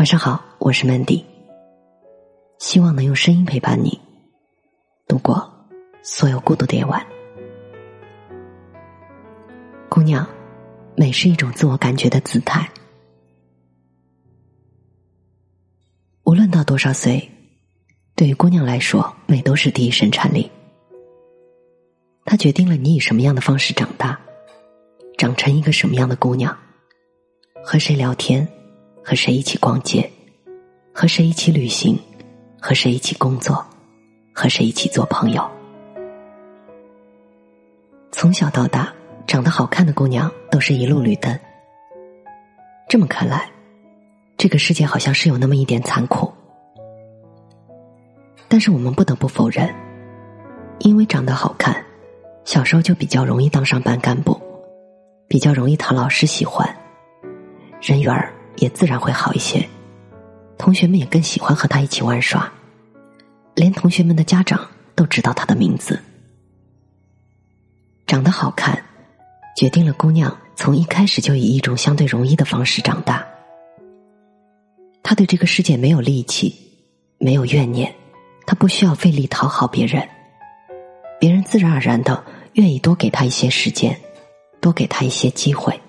晚上好，我是 Mandy，希望能用声音陪伴你度过所有孤独的夜晚。姑娘，美是一种自我感觉的姿态。无论到多少岁，对于姑娘来说，美都是第一生产力。它决定了你以什么样的方式长大，长成一个什么样的姑娘，和谁聊天。和谁一起逛街，和谁一起旅行，和谁一起工作，和谁一起做朋友。从小到大，长得好看的姑娘都是一路绿灯。这么看来，这个世界好像是有那么一点残酷。但是我们不得不否认，因为长得好看，小时候就比较容易当上班干部，比较容易讨老师喜欢，人缘儿。也自然会好一些，同学们也更喜欢和他一起玩耍，连同学们的家长都知道他的名字。长得好看，决定了姑娘从一开始就以一种相对容易的方式长大。她对这个世界没有戾气，没有怨念，她不需要费力讨好别人，别人自然而然的愿意多给她一些时间，多给她一些机会。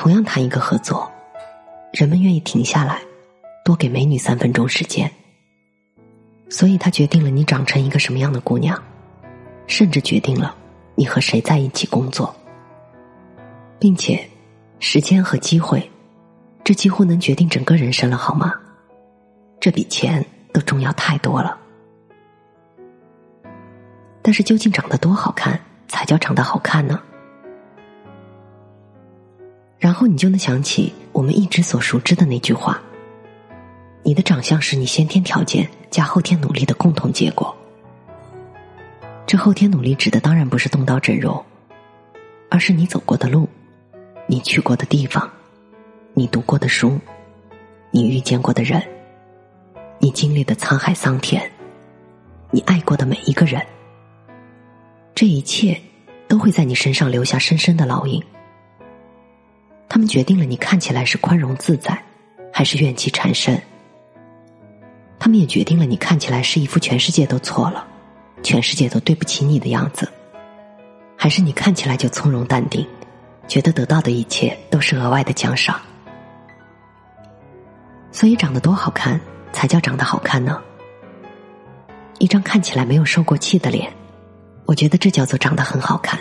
同样谈一个合作，人们愿意停下来，多给美女三分钟时间。所以，他决定了你长成一个什么样的姑娘，甚至决定了你和谁在一起工作，并且，时间和机会，这几乎能决定整个人生了，好吗？这比钱都重要太多了。但是，究竟长得多好看才叫长得好看呢？然后你就能想起我们一直所熟知的那句话：“你的长相是你先天条件加后天努力的共同结果。”这后天努力指的当然不是动刀整容，而是你走过的路，你去过的地方，你读过的书，你遇见过的人，你经历的沧海桑田，你爱过的每一个人，这一切都会在你身上留下深深的烙印。他们决定了你看起来是宽容自在，还是怨气缠身。他们也决定了你看起来是一副全世界都错了，全世界都对不起你的样子，还是你看起来就从容淡定，觉得得到的一切都是额外的奖赏。所以，长得多好看才叫长得好看呢？一张看起来没有受过气的脸，我觉得这叫做长得很好看。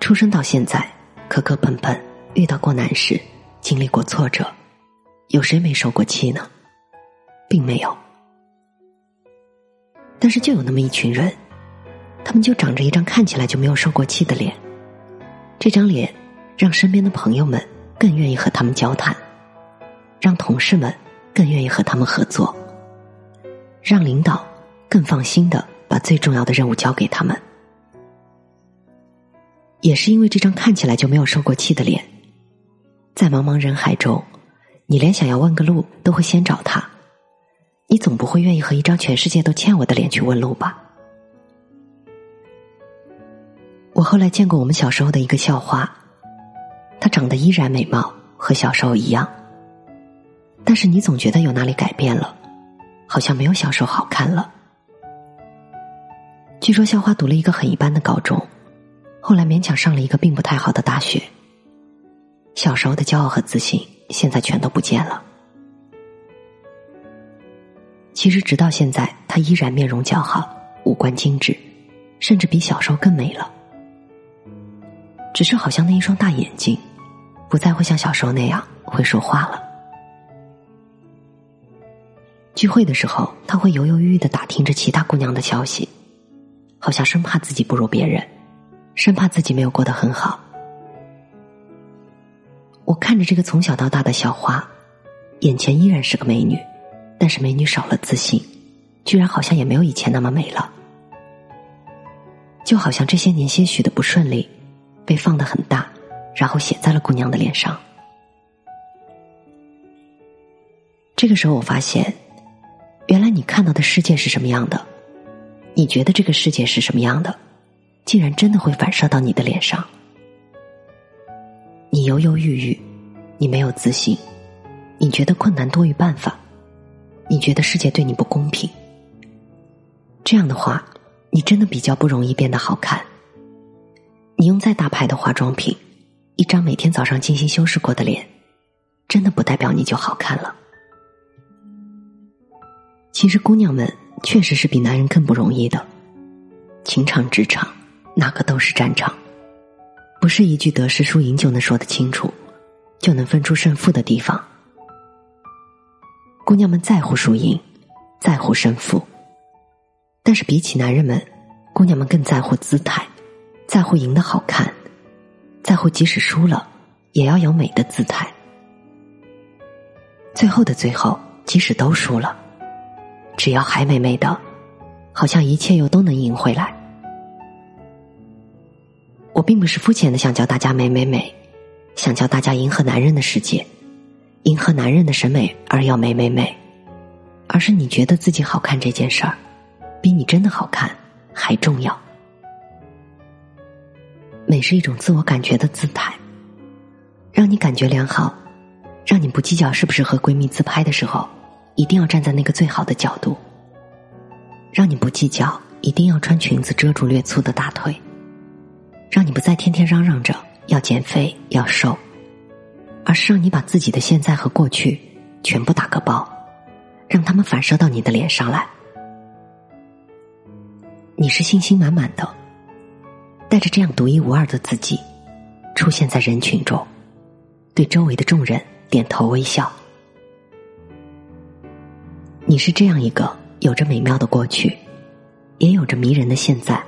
出生到现在。磕磕碰碰，遇到过难事，经历过挫折，有谁没受过气呢？并没有。但是就有那么一群人，他们就长着一张看起来就没有受过气的脸，这张脸让身边的朋友们更愿意和他们交谈，让同事们更愿意和他们合作，让领导更放心的把最重要的任务交给他们。也是因为这张看起来就没有受过气的脸，在茫茫人海中，你连想要问个路都会先找他，你总不会愿意和一张全世界都欠我的脸去问路吧？我后来见过我们小时候的一个校花，她长得依然美貌，和小时候一样，但是你总觉得有哪里改变了，好像没有小时候好看了。据说校花读了一个很一般的高中。后来勉强上了一个并不太好的大学。小时候的骄傲和自信，现在全都不见了。其实直到现在，她依然面容姣好，五官精致，甚至比小时候更美了。只是好像那一双大眼睛，不再会像小时候那样会说话了。聚会的时候，他会犹犹豫豫的打听着其他姑娘的消息，好像生怕自己不如别人。生怕自己没有过得很好，我看着这个从小到大的小花，眼前依然是个美女，但是美女少了自信，居然好像也没有以前那么美了，就好像这些年些许的不顺利，被放得很大，然后写在了姑娘的脸上。这个时候，我发现，原来你看到的世界是什么样的，你觉得这个世界是什么样的。竟然真的会反射到你的脸上，你犹犹豫豫，你没有自信，你觉得困难多于办法，你觉得世界对你不公平。这样的话，你真的比较不容易变得好看。你用再大牌的化妆品，一张每天早上精心修饰过的脸，真的不代表你就好看了。其实，姑娘们确实是比男人更不容易的。情场、职场，哪个都是战场，不是一句得失输赢就能说得清楚，就能分出胜负的地方。姑娘们在乎输赢，在乎胜负，但是比起男人们，姑娘们更在乎姿态，在乎赢得好看，在乎即使输了也要有美的姿态。最后的最后，即使都输了，只要还美美的。好像一切又都能赢回来。我并不是肤浅的想教大家美美美，想教大家迎合男人的世界，迎合男人的审美而要美美美，而是你觉得自己好看这件事儿，比你真的好看还重要。美是一种自我感觉的姿态，让你感觉良好，让你不计较是不是和闺蜜自拍的时候，一定要站在那个最好的角度。让你不计较，一定要穿裙子遮住略粗的大腿；让你不再天天嚷嚷着要减肥要瘦，而是让你把自己的现在和过去全部打个包，让他们反射到你的脸上来。你是信心满满的，带着这样独一无二的自己，出现在人群中，对周围的众人点头微笑。你是这样一个。有着美妙的过去，也有着迷人的现在，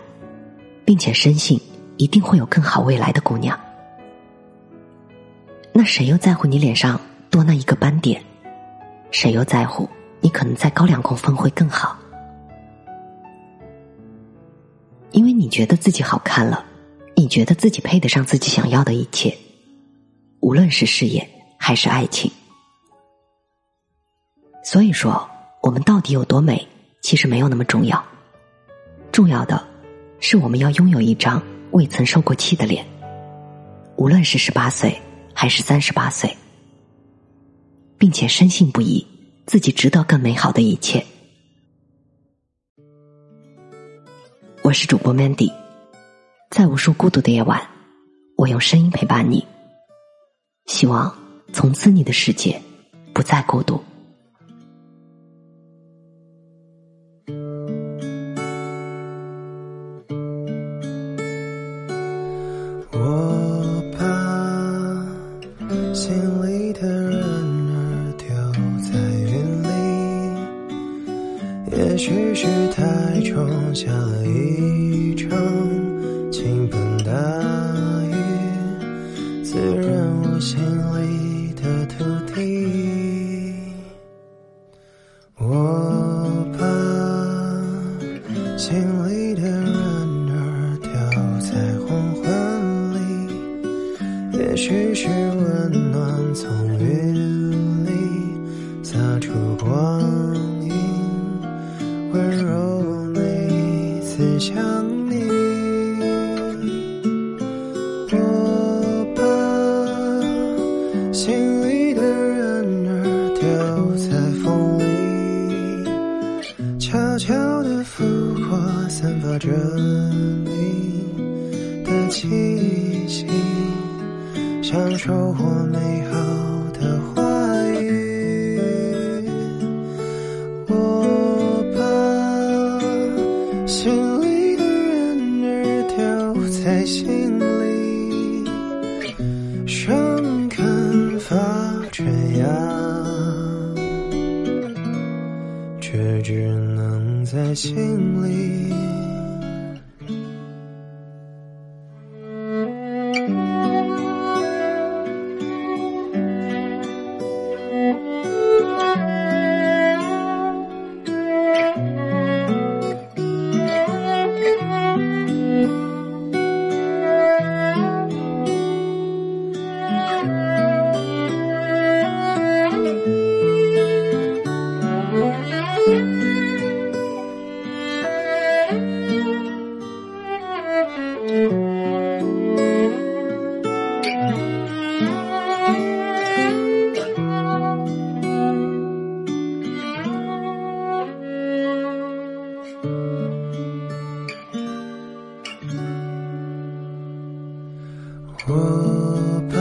并且深信一定会有更好未来的姑娘。那谁又在乎你脸上多那一个斑点？谁又在乎你可能再高两公分会更好？因为你觉得自己好看了，你觉得自己配得上自己想要的一切，无论是事业还是爱情。所以说。我们到底有多美？其实没有那么重要，重要的是我们要拥有一张未曾受过气的脸，无论是十八岁还是三十八岁，并且深信不疑自己值得更美好的一切。我是主播 Mandy，在无数孤独的夜晚，我用声音陪伴你，希望从此你的世界不再孤独。心里的人儿丢在云里也许是太重，下了一场倾盆大雨，滋润我心里的土地。我怕心心里。我把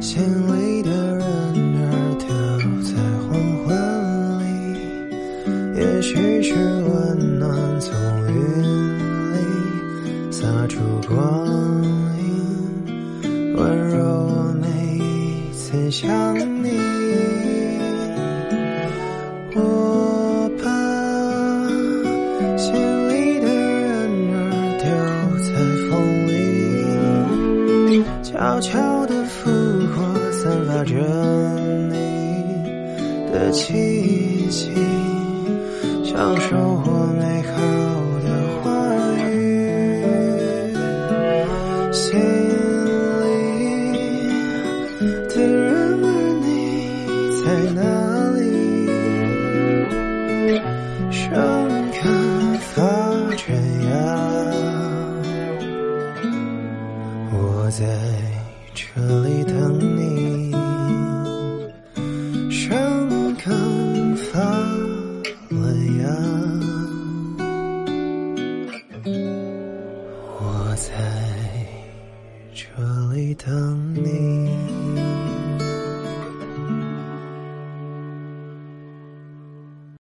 心里的人儿丢在黄昏里，也许是温暖从云里洒出光影，温柔我每一次想你。悄悄的复活，散发着你的气息，享受。